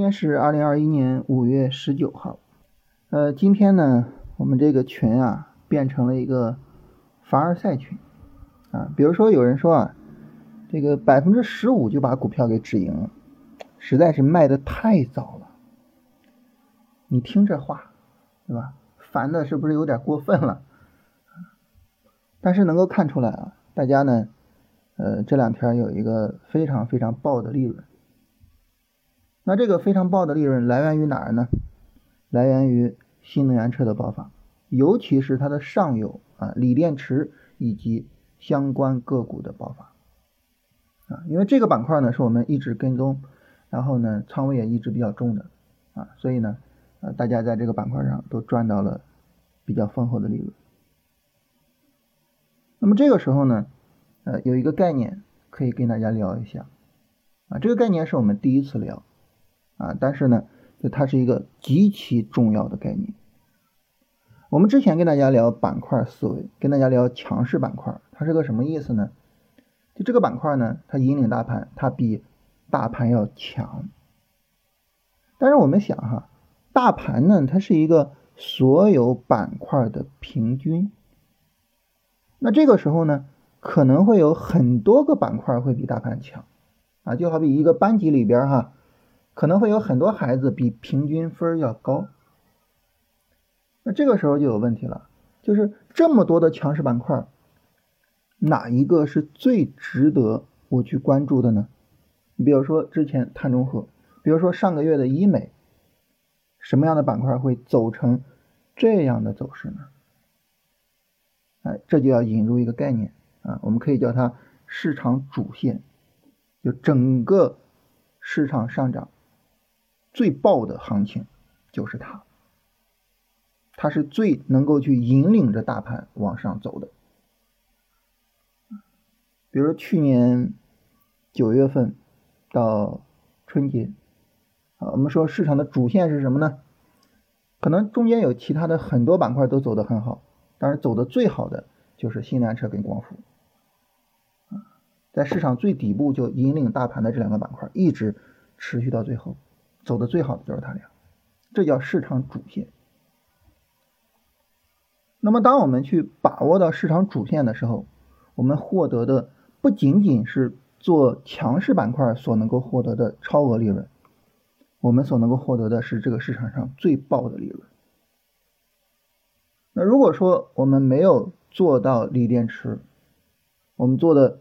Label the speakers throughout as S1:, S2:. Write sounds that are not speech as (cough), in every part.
S1: 今天是二零二一年五月十九号，呃，今天呢，我们这个群啊变成了一个凡尔赛群啊。比如说有人说啊，这个百分之十五就把股票给止盈了，实在是卖的太早了。你听这话，对吧？烦的是不是有点过分了？但是能够看出来啊，大家呢，呃，这两天有一个非常非常爆的利润。那这个非常爆的利润来源于哪儿呢？来源于新能源车的爆发，尤其是它的上游啊，锂电池以及相关个股的爆发啊。因为这个板块呢是我们一直跟踪，然后呢仓位也一直比较重的啊，所以呢，呃，大家在这个板块上都赚到了比较丰厚的利润。那么这个时候呢，呃，有一个概念可以跟大家聊一下啊，这个概念是我们第一次聊。啊，但是呢，就它是一个极其重要的概念。我们之前跟大家聊板块思维，跟大家聊强势板块，它是个什么意思呢？就这个板块呢，它引领大盘，它比大盘要强。但是我们想哈，大盘呢，它是一个所有板块的平均。那这个时候呢，可能会有很多个板块会比大盘强啊，就好比一个班级里边哈。可能会有很多孩子比平均分要高，那这个时候就有问题了，就是这么多的强势板块，哪一个是最值得我去关注的呢？你比如说之前碳中和，比如说上个月的医美，什么样的板块会走成这样的走势呢？哎，这就要引入一个概念啊，我们可以叫它市场主线，就整个市场上涨。最爆的行情就是它，它是最能够去引领着大盘往上走的。比如去年九月份到春节，啊，我们说市场的主线是什么呢？可能中间有其他的很多板块都走得很好，但是走的最好的就是新能源车跟光伏，在市场最底部就引领大盘的这两个板块一直持续到最后。走的最好的就是它俩，这叫市场主线。那么，当我们去把握到市场主线的时候，我们获得的不仅仅是做强势板块所能够获得的超额利润，我们所能够获得的是这个市场上最爆的利润。那如果说我们没有做到锂电池，我们做的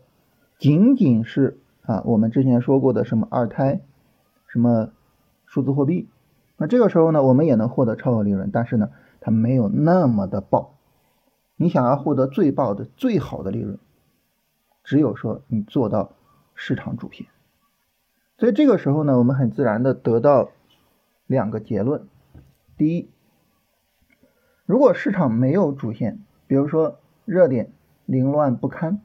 S1: 仅仅是啊，我们之前说过的什么二胎，什么。数字货币，那这个时候呢，我们也能获得超额利润，但是呢，它没有那么的爆。你想要获得最爆的、最好的利润，只有说你做到市场主线。所以这个时候呢，我们很自然的得到两个结论：第一，如果市场没有主线，比如说热点凌乱不堪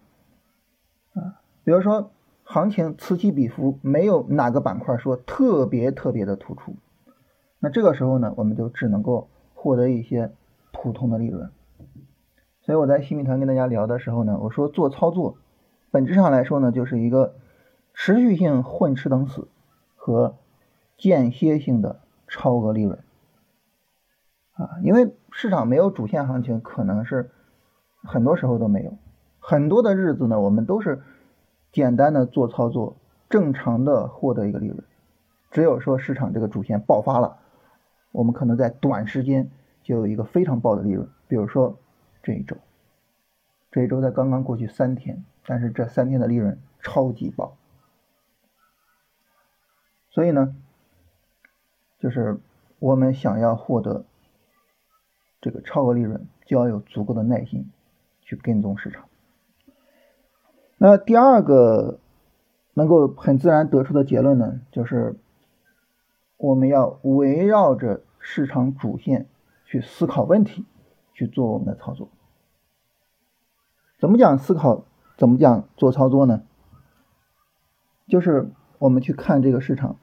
S1: 啊，比如说。行情此起彼伏，没有哪个板块说特别特别的突出，那这个时候呢，我们就只能够获得一些普通的利润。所以我在新米团跟大家聊的时候呢，我说做操作，本质上来说呢，就是一个持续性混吃等死和间歇性的超额利润啊，因为市场没有主线行情，可能是很多时候都没有，很多的日子呢，我们都是。简单的做操作，正常的获得一个利润。只有说市场这个主线爆发了，我们可能在短时间就有一个非常爆的利润。比如说这一周，这一周在刚刚过去三天，但是这三天的利润超级爆。所以呢，就是我们想要获得这个超额利润，就要有足够的耐心去跟踪市场。那第二个能够很自然得出的结论呢，就是我们要围绕着市场主线去思考问题，去做我们的操作。怎么讲思考？怎么讲做操作呢？就是我们去看这个市场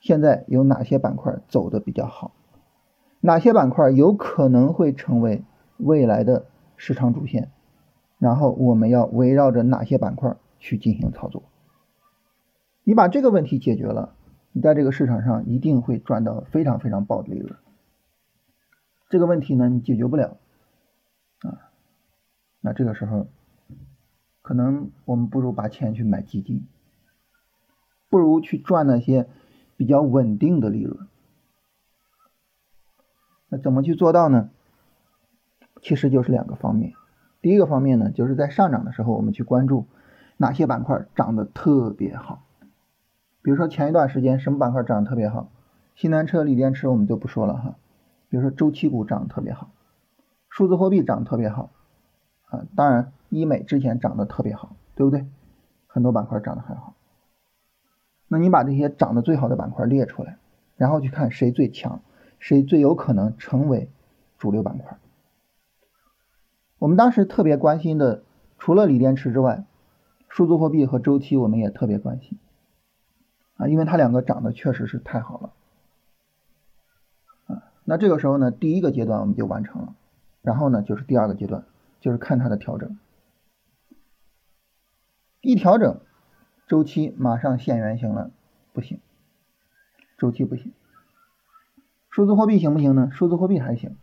S1: 现在有哪些板块走的比较好，哪些板块有可能会成为未来的市场主线。然后我们要围绕着哪些板块去进行操作？你把这个问题解决了，你在这个市场上一定会赚到非常非常爆的利润。这个问题呢，你解决不了啊，那这个时候，可能我们不如把钱去买基金，不如去赚那些比较稳定的利润。那怎么去做到呢？其实就是两个方面。第一个方面呢，就是在上涨的时候，我们去关注哪些板块涨得特别好。比如说前一段时间什么板块涨得特别好？新能源车、锂电池我们就不说了哈。比如说周期股涨得特别好，数字货币涨得特别好啊。当然，医美之前涨得特别好，对不对？很多板块涨得很好。那你把这些涨得最好的板块列出来，然后去看谁最强，谁最有可能成为主流板块。我们当时特别关心的，除了锂电池之外，数字货币和周期我们也特别关心啊，因为它两个涨得确实是太好了啊。那这个时候呢，第一个阶段我们就完成了，然后呢就是第二个阶段，就是看它的调整。一调整，周期马上现原形了，不行，周期不行。数字货币行不行呢？数字货币还行，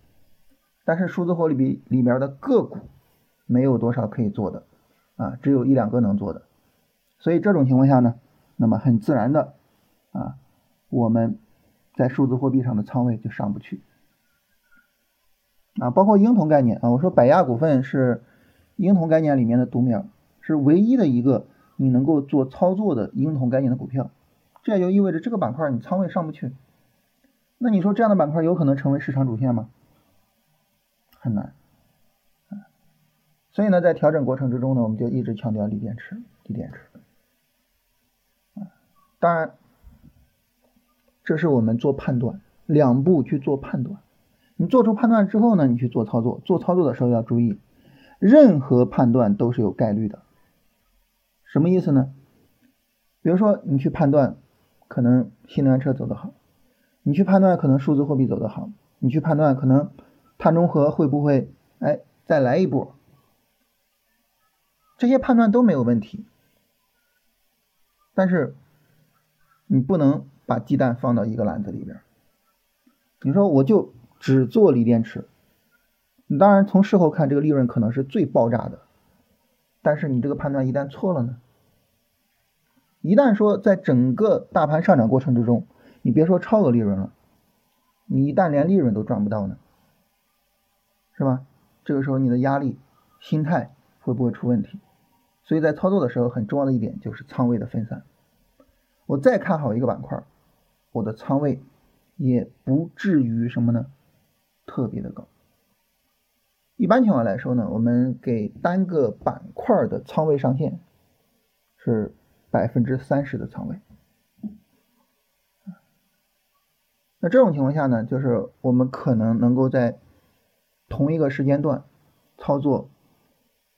S1: 但是数字货币里面的个股没有多少可以做的啊，只有一两个能做的，所以这种情况下呢，那么很自然的啊，我们。在数字货币上的仓位就上不去啊，包括婴童概念啊，我说百亚股份是婴童概念里面的独苗，是唯一的一个你能够做操作的婴童概念的股票，这也就意味着这个板块你仓位上不去。那你说这样的板块有可能成为市场主线吗？很难所以呢，在调整过程之中呢，我们就一直强调锂电池，锂电池当然。这是我们做判断，两步去做判断。你做出判断之后呢，你去做操作。做操作的时候要注意，任何判断都是有概率的。什么意思呢？比如说你去判断，可能新能源车走得好；你去判断可能数字货币走得好；你去判断可能碳中和会不会哎再来一波。这些判断都没有问题，但是你不能。把鸡蛋放到一个篮子里边，你说我就只做锂电池，你当然从事后看这个利润可能是最爆炸的，但是你这个判断一旦错了呢？一旦说在整个大盘上涨过程之中，你别说超额利润了，你一旦连利润都赚不到呢，是吧？这个时候你的压力、心态会不会出问题？所以在操作的时候很重要的一点就是仓位的分散。我再看好一个板块。我的仓位也不至于什么呢？特别的高。一般情况来说呢，我们给单个板块的仓位上限是百分之三十的仓位。那这种情况下呢，就是我们可能能够在同一个时间段操作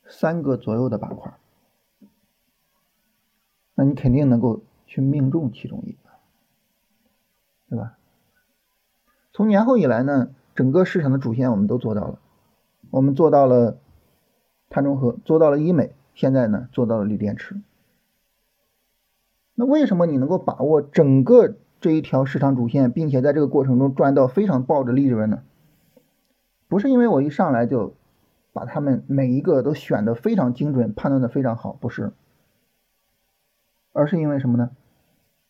S1: 三个左右的板块，那你肯定能够去命中其中一个。对吧？从年后以来呢，整个市场的主线我们都做到了，我们做到了碳中和，做到了医美，现在呢做到了锂电池。那为什么你能够把握整个这一条市场主线，并且在这个过程中赚到非常爆的利润呢？不是因为我一上来就把他们每一个都选的非常精准，判断的非常好，不是，而是因为什么呢？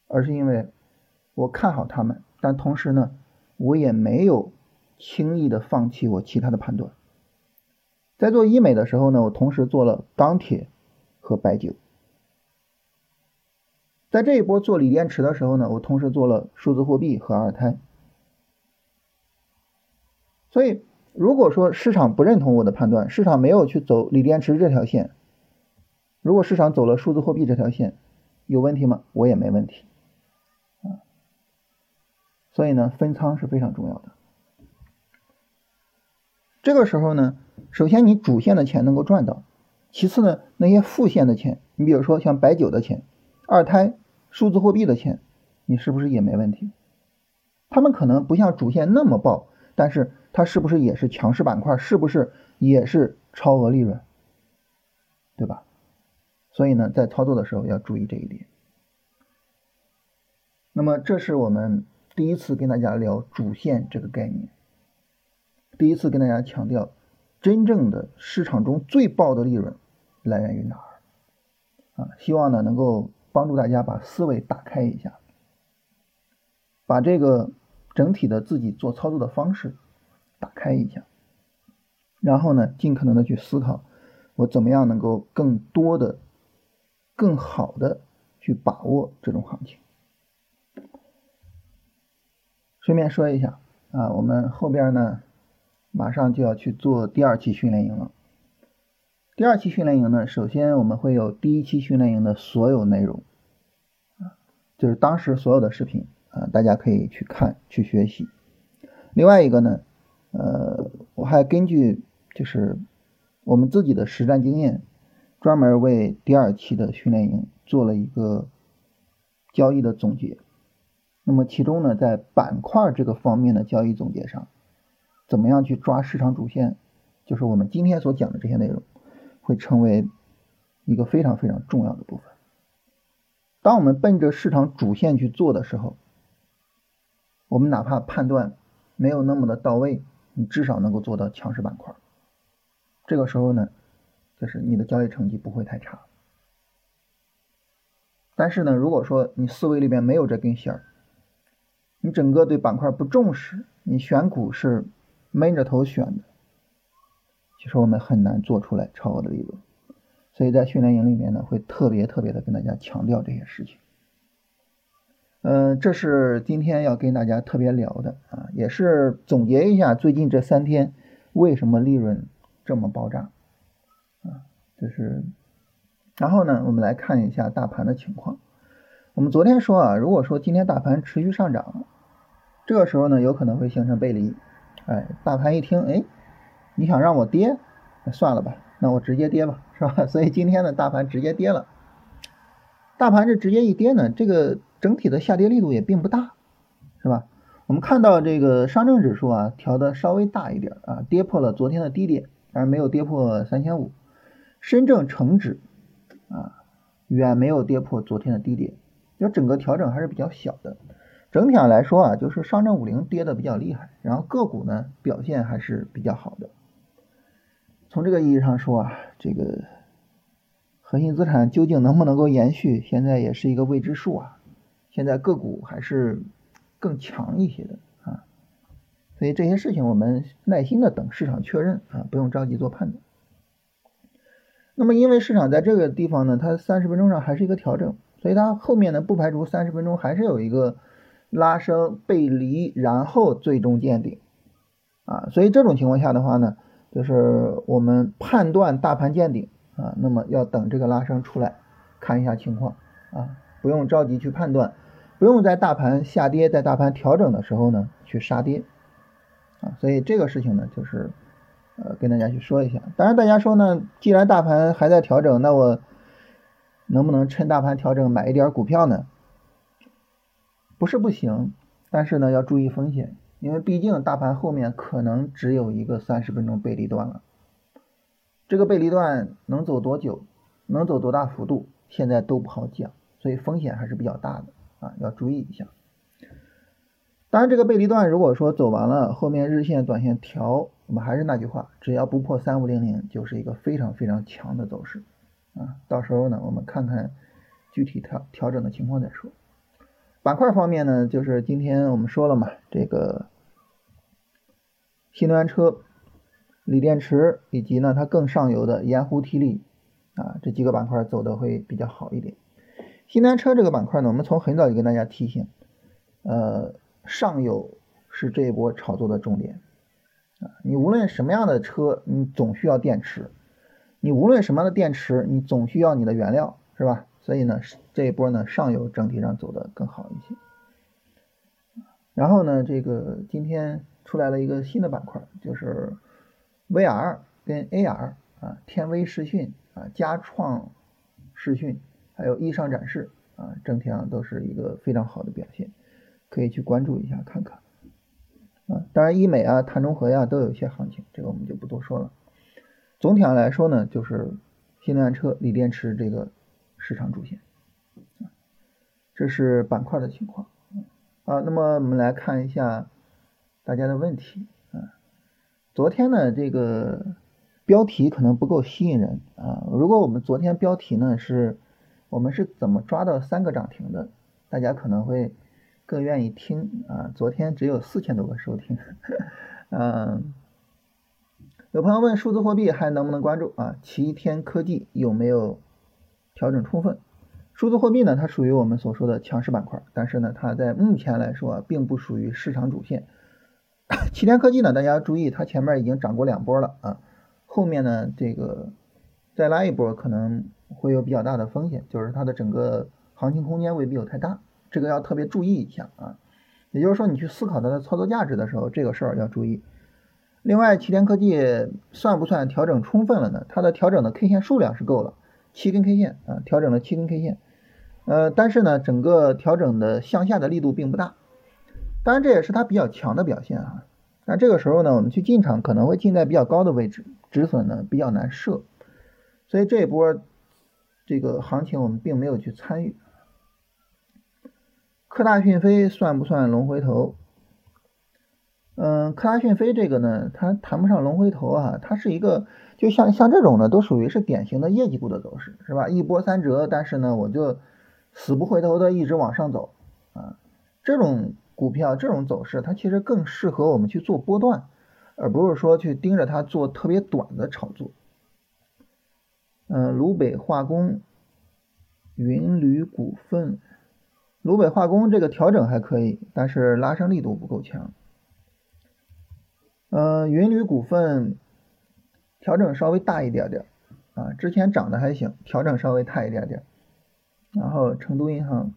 S1: 而是因为。我看好他们，但同时呢，我也没有轻易的放弃我其他的判断。在做医美的时候呢，我同时做了钢铁和白酒。在这一波做锂电池的时候呢，我同时做了数字货币和二胎。所以，如果说市场不认同我的判断，市场没有去走锂电池这条线，如果市场走了数字货币这条线，有问题吗？我也没问题。啊所以呢，分仓是非常重要的。这个时候呢，首先你主线的钱能够赚到，其次呢，那些副线的钱，你比如说像白酒的钱、二胎、数字货币的钱，你是不是也没问题？他们可能不像主线那么爆，但是它是不是也是强势板块？是不是也是超额利润？对吧？所以呢，在操作的时候要注意这一点。那么这是我们第一次跟大家聊主线这个概念，第一次跟大家强调，真正的市场中最爆的利润来源于哪儿？啊，希望呢能够帮助大家把思维打开一下，把这个整体的自己做操作的方式打开一下，然后呢尽可能的去思考，我怎么样能够更多的、更好的去把握这种行情。顺便说一下啊，我们后边呢，马上就要去做第二期训练营了。第二期训练营呢，首先我们会有第一期训练营的所有内容，啊，就是当时所有的视频啊，大家可以去看去学习。另外一个呢，呃，我还根据就是我们自己的实战经验，专门为第二期的训练营做了一个交易的总结。那么其中呢，在板块这个方面的交易总结上，怎么样去抓市场主线，就是我们今天所讲的这些内容，会成为一个非常非常重要的部分。当我们奔着市场主线去做的时候，我们哪怕判断没有那么的到位，你至少能够做到强势板块。这个时候呢，就是你的交易成绩不会太差。但是呢，如果说你思维里边没有这根弦儿，你整个对板块不重视，你选股是闷着头选的，其实我们很难做出来超额的利润。所以在训练营里面呢，会特别特别的跟大家强调这些事情。嗯，这是今天要跟大家特别聊的啊，也是总结一下最近这三天为什么利润这么爆炸啊，就是，然后呢，我们来看一下大盘的情况。我们昨天说啊，如果说今天大盘持续上涨，这个时候呢，有可能会形成背离，哎，大盘一听，哎，你想让我跌，算了吧，那我直接跌吧，是吧？(laughs) 所以今天呢，大盘直接跌了。大盘这直接一跌呢，这个整体的下跌力度也并不大，是吧？我们看到这个上证指数啊，调的稍微大一点啊，跌破了昨天的低点，但是没有跌破三千五。深证成指啊，远没有跌破昨天的低点，就整个调整还是比较小的。整体上来说啊，就是上证五零跌的比较厉害，然后个股呢表现还是比较好的。从这个意义上说啊，这个核心资产究竟能不能够延续，现在也是一个未知数啊。现在个股还是更强一些的啊，所以这些事情我们耐心的等市场确认啊，不用着急做判断。那么因为市场在这个地方呢，它三十分钟上还是一个调整，所以它后面呢不排除三十分钟还是有一个。拉升背离，然后最终见顶，啊，所以这种情况下的话呢，就是我们判断大盘见顶啊，那么要等这个拉升出来，看一下情况啊，不用着急去判断，不用在大盘下跌、在大盘调整的时候呢去杀跌，啊，所以这个事情呢，就是呃跟大家去说一下。当然大家说呢，既然大盘还在调整，那我能不能趁大盘调整买一点股票呢？不是不行，但是呢要注意风险，因为毕竟大盘后面可能只有一个三十分钟背离段了，这个背离段能走多久，能走多大幅度，现在都不好讲，所以风险还是比较大的要注意一下。当然，这个背离段如果说走完了，后面日线、短线调，我们还是那句话，只要不破三五零零，就是一个非常非常强的走势啊。到时候呢，我们看看具体调调整的情况再说。板块方面呢，就是今天我们说了嘛，这个新能源车、锂电池以及呢它更上游的盐湖提锂啊这几个板块走的会比较好一点。新能源车这个板块呢，我们从很早就跟大家提醒，呃，上游是这一波炒作的重点啊。你无论什么样的车，你总需要电池；你无论什么样的电池，你总需要你的原料，是吧？所以呢，这一波呢，上游整体上走的更好一些。然后呢，这个今天出来了一个新的板块，就是 VR 跟 AR 啊，天威视讯啊，佳创视讯，还有易尚展示啊，整体上都是一个非常好的表现，可以去关注一下看看。啊，当然医美啊、碳中和呀都有一些行情，这个我们就不多说了。总体上来说呢，就是新能源车、锂电池这个。市场主线，这是板块的情况。啊，那么我们来看一下大家的问题啊。昨天呢，这个标题可能不够吸引人啊。如果我们昨天标题呢是我们是怎么抓到三个涨停的，大家可能会更愿意听啊。昨天只有四千多个收听，(laughs) 嗯。有朋友问数字货币还能不能关注啊？齐天科技有没有调整充分？数字货币呢，它属于我们所说的强势板块，但是呢，它在目前来说啊，并不属于市场主线。(coughs) 齐天科技呢，大家注意，它前面已经涨过两波了啊，后面呢，这个再拉一波可能会有比较大的风险，就是它的整个行情空间未必有太大，这个要特别注意一下啊。也就是说，你去思考它的操作价值的时候，这个事儿要注意。另外，齐天科技算不算调整充分了呢？它的调整的 K 线数量是够了，七根 K 线啊，调整了七根 K 线，呃，但是呢，整个调整的向下的力度并不大，当然这也是它比较强的表现啊。那这个时候呢，我们去进场可能会进在比较高的位置，止损呢比较难设，所以这一波这个行情我们并没有去参与。科大讯飞算不算龙回头？嗯，科大讯飞这个呢，它谈不上龙回头啊，它是一个就像像这种呢，都属于是典型的业绩股的走势，是吧？一波三折，但是呢，我就死不回头的一直往上走啊。这种股票这种走势，它其实更适合我们去做波段，而不是说去盯着它做特别短的炒作。嗯，鲁北化工、云铝股份、鲁北化工这个调整还可以，但是拉升力度不够强。嗯，云铝股份调整稍微大一点点啊，之前涨的还行，调整稍微大一点点。然后成都银行，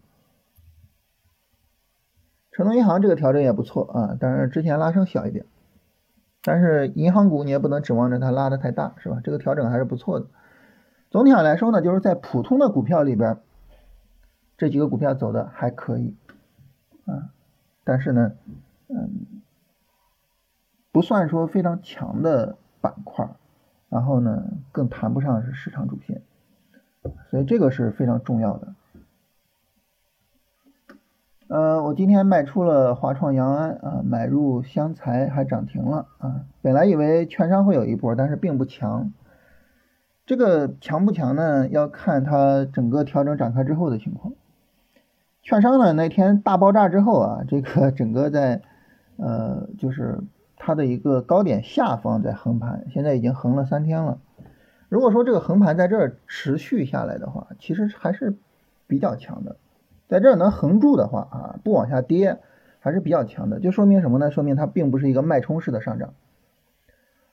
S1: 成都银行这个调整也不错啊，但是之前拉升小一点。但是银行股你也不能指望着它拉的太大，是吧？这个调整还是不错的。总体上来说呢，就是在普通的股票里边，这几个股票走的还可以啊，但是呢，嗯。不算说非常强的板块，然后呢，更谈不上是市场主线，所以这个是非常重要的。呃，我今天卖出了华创阳安啊，买入湘财还涨停了啊。本来以为券商会有一波，但是并不强。这个强不强呢？要看它整个调整展开之后的情况。券商呢那天大爆炸之后啊，这个 (laughs) 整个在呃就是。它的一个高点下方在横盘，现在已经横了三天了。如果说这个横盘在这儿持续下来的话，其实还是比较强的。在这儿能横住的话啊，不往下跌，还是比较强的。就说明什么呢？说明它并不是一个脉冲式的上涨。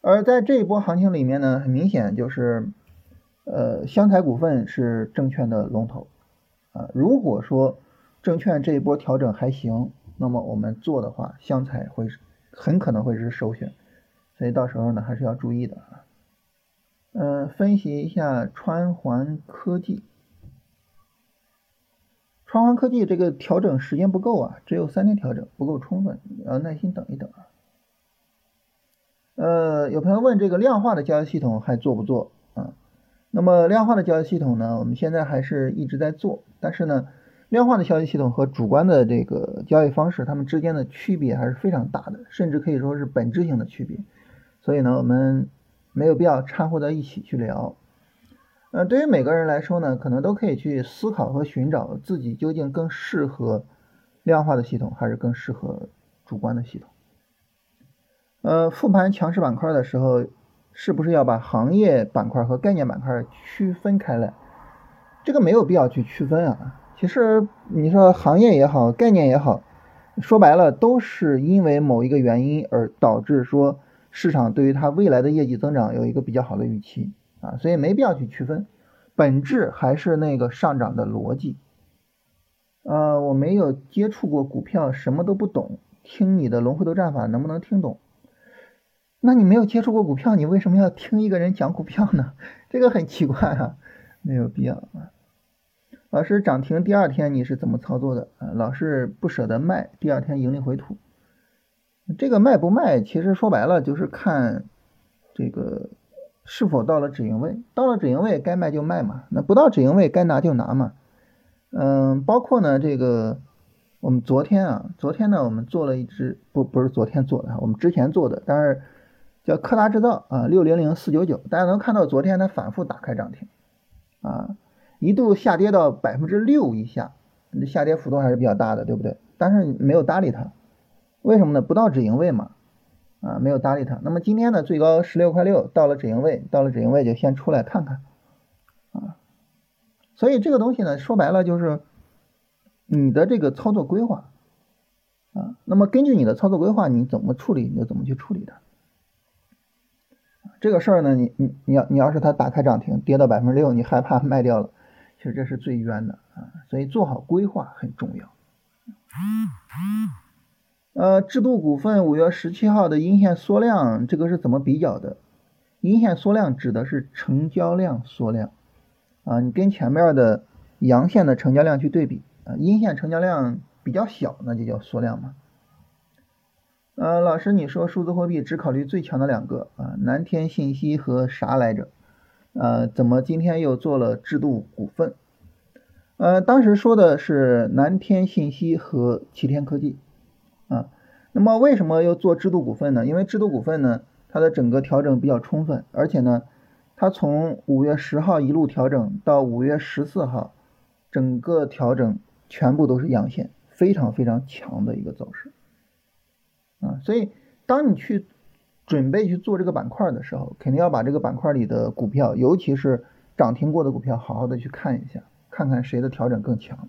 S1: 而在这一波行情里面呢，很明显就是，呃，湘财股份是证券的龙头啊。如果说证券这一波调整还行，那么我们做的话，湘财会。很可能会是首选，所以到时候呢还是要注意的啊。嗯，分析一下川环科技，川环科技这个调整时间不够啊，只有三天调整，不够充分，要耐心等一等啊。呃，有朋友问这个量化的交易系统还做不做？那么量化的交易系统呢，我们现在还是一直在做，但是呢。量化的交易系统和主观的这个交易方式，它们之间的区别还是非常大的，甚至可以说是本质性的区别。所以呢，我们没有必要掺和在一起去聊。呃，对于每个人来说呢，可能都可以去思考和寻找自己究竟更适合量化的系统，还是更适合主观的系统。呃，复盘强势板块的时候，是不是要把行业板块和概念板块区分开来？这个没有必要去区分啊。其实你说行业也好，概念也好，说白了都是因为某一个原因而导致说市场对于它未来的业绩增长有一个比较好的预期啊，所以没必要去区分，本质还是那个上涨的逻辑。呃，我没有接触过股票，什么都不懂，听你的龙回头战法能不能听懂？那你没有接触过股票，你为什么要听一个人讲股票呢？(laughs) 这个很奇怪啊，没有必要啊。老师涨停第二天你是怎么操作的啊？老是不舍得卖，第二天盈利回吐。这个卖不卖，其实说白了就是看这个是否到了止盈位，到了止盈位该卖就卖嘛，那不到止盈位该拿就拿嘛。嗯，包括呢这个我们昨天啊，昨天呢，我们做了一只不不是昨天做的，我们之前做的，但是叫柯达制造啊，六零零四九九，大家能看到昨天它反复打开涨停啊，一度下跌到百分之六以下，下跌幅度还是比较大的，对不对？但是没有搭理它，为什么呢？不到止盈位嘛，啊，没有搭理它。那么今天呢，最高十六块六，到了止盈位，到了止盈位就先出来看看啊，所以这个东西呢，说白了就是。你的这个操作规划啊，那么根据你的操作规划，你怎么处理你就怎么去处理它。这个事儿呢，你你你要你要是它打开涨停跌到百分之六，你害怕卖掉了，其实这是最冤的啊。所以做好规划很重要。呃，制度股份五月十七号的阴线缩量，这个是怎么比较的？阴线缩量指的是成交量缩量啊，你跟前面的阳线的成交量去对比。啊，阴线成交量比较小，那就叫缩量嘛。呃，老师，你说数字货币只考虑最强的两个啊，南天信息和啥来着？呃，怎么今天又做了制度股份？呃，当时说的是南天信息和齐天科技啊。那么为什么又做制度股份呢？因为制度股份呢，它的整个调整比较充分，而且呢，它从五月十号一路调整到五月十四号，整个调整。全部都是阳线，非常非常强的一个走势啊！所以当你去准备去做这个板块的时候，肯定要把这个板块里的股票，尤其是涨停过的股票，好好的去看一下，看看谁的调整更强。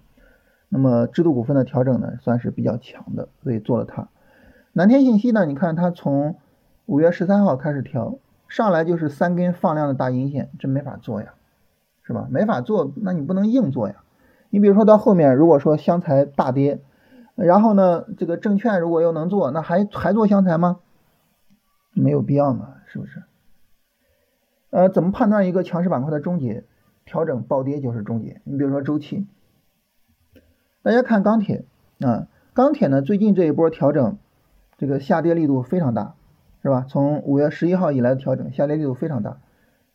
S1: 那么制度股份的调整呢，算是比较强的，所以做了它。南天信息呢，你看它从五月十三号开始调，上来就是三根放量的大阴线，这没法做呀，是吧？没法做，那你不能硬做呀。你比如说到后面，如果说湘财大跌，然后呢，这个证券如果又能做，那还还做湘财吗？没有必要嘛，是不是？呃，怎么判断一个强势板块的终结？调整暴跌就是终结。你比如说周期，大家看钢铁啊，钢铁呢最近这一波调整，这个下跌力度非常大，是吧？从五月十一号以来的调整，下跌力度非常大，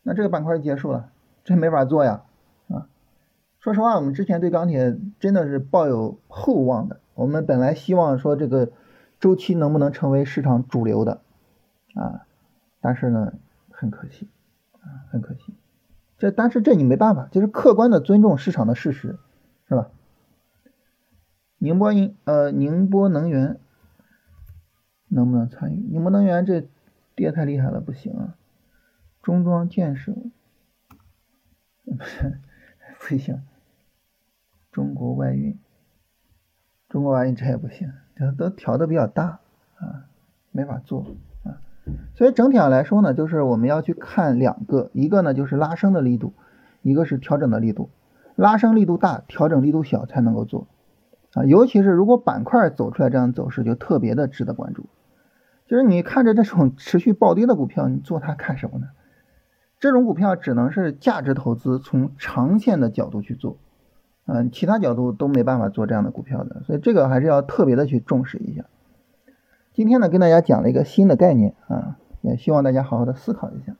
S1: 那这个板块就结束了，这没法做呀啊。说实话，我们之前对钢铁真的是抱有厚望的。我们本来希望说这个周期能不能成为市场主流的啊，但是呢，很可惜啊，很可惜。这但是这你没办法，就是客观的尊重市场的事实，是吧？宁波银呃宁波能源能不能参与？宁波能源这跌太厉害了，不行啊。中装建设不是 (laughs) 不行。中国外运，中国外运这也不行，这都调的比较大啊，没法做啊。所以整体上来说呢，就是我们要去看两个，一个呢就是拉升的力度，一个是调整的力度。拉升力度大，调整力度小才能够做啊。尤其是如果板块走出来这样走势，就特别的值得关注。就是你看着这种持续暴跌的股票，你做它干什么呢？这种股票只能是价值投资，从长线的角度去做。嗯，其他角度都没办法做这样的股票的，所以这个还是要特别的去重视一下。今天呢，跟大家讲了一个新的概念啊，也希望大家好好的思考一下。